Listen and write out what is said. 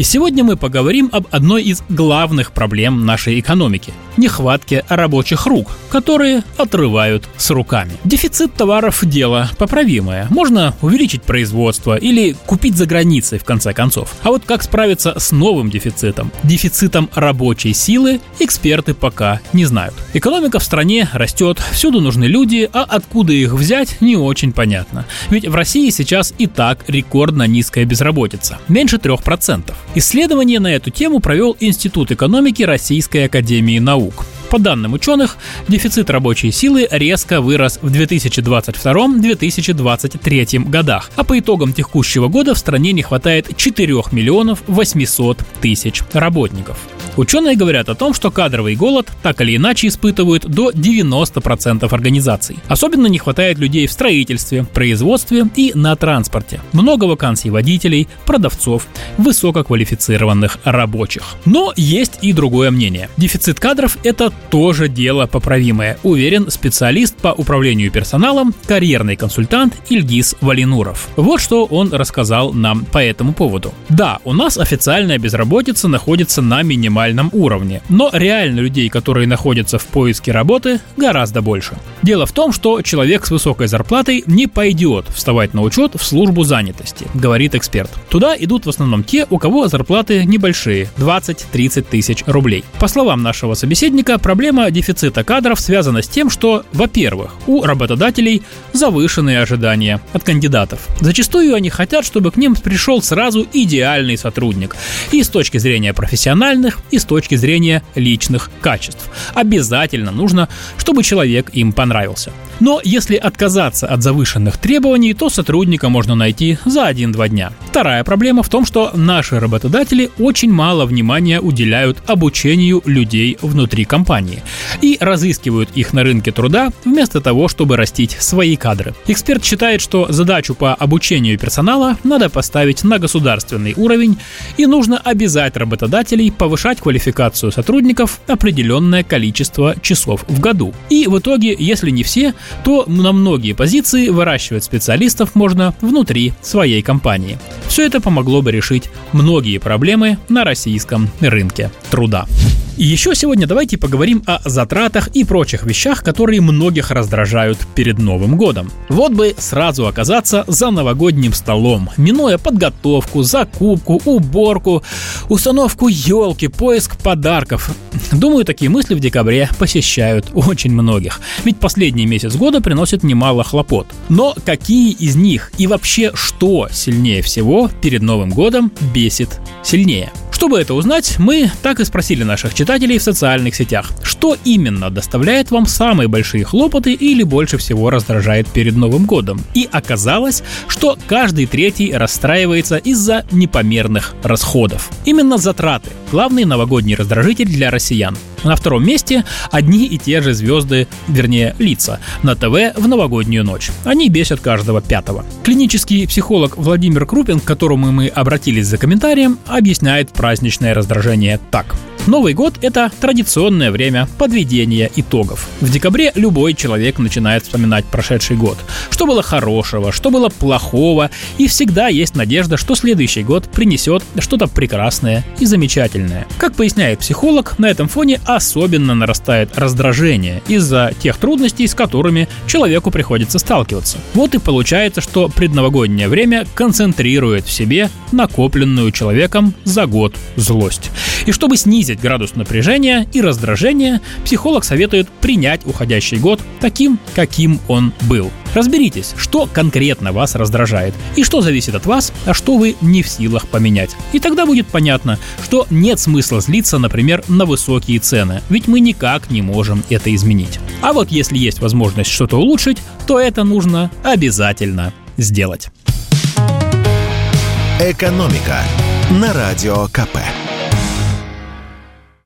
И сегодня мы поговорим об одной из главных проблем нашей экономики – нехватке рабочих рук, которые отрывают с руками. Дефицит товаров – дело поправимое. Можно увеличить производство или купить за границей, в конце концов. А вот как справиться с новым дефицитом, дефицитом рабочей силы, эксперты пока не знают. Экономика в стране растет, всюду нужны люди, а откуда их взять, не очень понятно. Ведь в России сейчас и так рекордно низкая безработица – меньше 3%. Исследование на эту тему провел Институт экономики Российской Академии Наук. По данным ученых, дефицит рабочей силы резко вырос в 2022-2023 годах, а по итогам текущего года в стране не хватает 4 миллионов 800 тысяч работников. Ученые говорят о том, что кадровый голод так или иначе испытывают до 90% организаций. Особенно не хватает людей в строительстве, производстве и на транспорте. Много вакансий водителей, продавцов, высококвалифицированных рабочих. Но есть и другое мнение. Дефицит кадров – это тоже дело поправимое, уверен специалист по управлению персоналом, карьерный консультант Ильгиз Валинуров. Вот что он рассказал нам по этому поводу. Да, у нас официальная безработица находится на минимальном минимальном уровне. Но реально людей, которые находятся в поиске работы, гораздо больше. Дело в том, что человек с высокой зарплатой не пойдет вставать на учет в службу занятости, говорит эксперт. Туда идут в основном те, у кого зарплаты небольшие, 20-30 тысяч рублей. По словам нашего собеседника, проблема дефицита кадров связана с тем, что, во-первых, у работодателей завышенные ожидания от кандидатов. Зачастую они хотят, чтобы к ним пришел сразу идеальный сотрудник. И с точки зрения профессиональных, и с точки зрения личных качеств. Обязательно нужно, чтобы человек им понравился. Но если отказаться от завышенных требований, то сотрудника можно найти за 1-2 дня. Вторая проблема в том, что наши работодатели очень мало внимания уделяют обучению людей внутри компании и разыскивают их на рынке труда вместо того, чтобы растить свои кадры. Эксперт считает, что задачу по обучению персонала надо поставить на государственный уровень и нужно обязать работодателей повышать квалификацию сотрудников определенное количество часов в году. И в итоге, если не все, то на многие позиции выращивать специалистов можно внутри своей компании. Все это помогло бы решить многие проблемы на российском рынке труда. И еще сегодня давайте поговорим о затратах и прочих вещах, которые многих раздражают перед Новым годом. Вот бы сразу оказаться за новогодним столом, минуя подготовку, закупку, уборку, установку елки, поиск подарков. Думаю, такие мысли в декабре посещают очень многих. Ведь последний месяц года приносит немало хлопот. Но какие из них и вообще что сильнее всего перед Новым годом бесит сильнее? Чтобы это узнать, мы так и спросили наших читателей в социальных сетях, что именно доставляет вам самые большие хлопоты или больше всего раздражает перед Новым годом. И оказалось, что каждый третий расстраивается из-за непомерных расходов. Именно затраты – главный новогодний раздражитель для россиян. На втором месте одни и те же звезды, вернее лица, на ТВ в новогоднюю ночь. Они бесят каждого пятого. Клинический психолог Владимир Крупин, к которому мы обратились за комментарием, объясняет праздничное раздражение так – Новый год – это традиционное время подведения итогов. В декабре любой человек начинает вспоминать прошедший год. Что было хорошего, что было плохого, и всегда есть надежда, что следующий год принесет что-то прекрасное и замечательное. Как поясняет психолог, на этом фоне особенно нарастает раздражение из-за тех трудностей, с которыми человеку приходится сталкиваться. Вот и получается, что предновогоднее время концентрирует в себе накопленную человеком за год злость. И чтобы снизить градус напряжения и раздражения, психолог советует принять уходящий год таким, каким он был. Разберитесь, что конкретно вас раздражает и что зависит от вас, а что вы не в силах поменять. И тогда будет понятно, что нет смысла злиться, например, на высокие цены, ведь мы никак не можем это изменить. А вот если есть возможность что-то улучшить, то это нужно обязательно сделать. Экономика на радио КП.